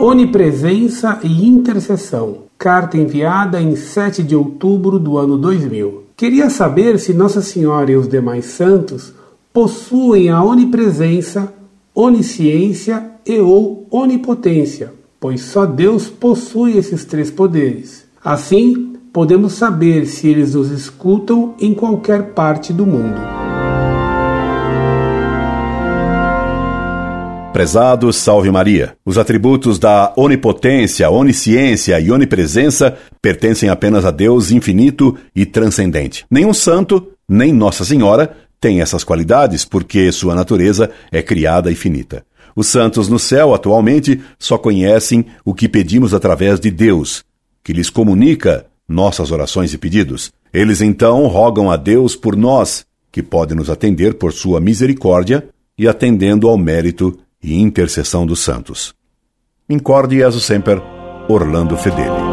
Onipresença e intercessão. Carta enviada em 7 de outubro do ano 2000. Queria saber se Nossa Senhora e os demais santos possuem a onipresença, onisciência e ou onipotência, pois só Deus possui esses três poderes. Assim, podemos saber se eles nos escutam em qualquer parte do mundo. Prezado Salve Maria. Os atributos da onipotência, onisciência e onipresença pertencem apenas a Deus infinito e transcendente. Nenhum santo, nem Nossa Senhora, tem essas qualidades porque sua natureza é criada e finita. Os santos no céu, atualmente, só conhecem o que pedimos através de Deus, que lhes comunica nossas orações e pedidos. Eles então rogam a Deus por nós, que pode nos atender por sua misericórdia e atendendo ao mérito e intercessão dos santos. Incorde Jesus Semper, Orlando Fedeli.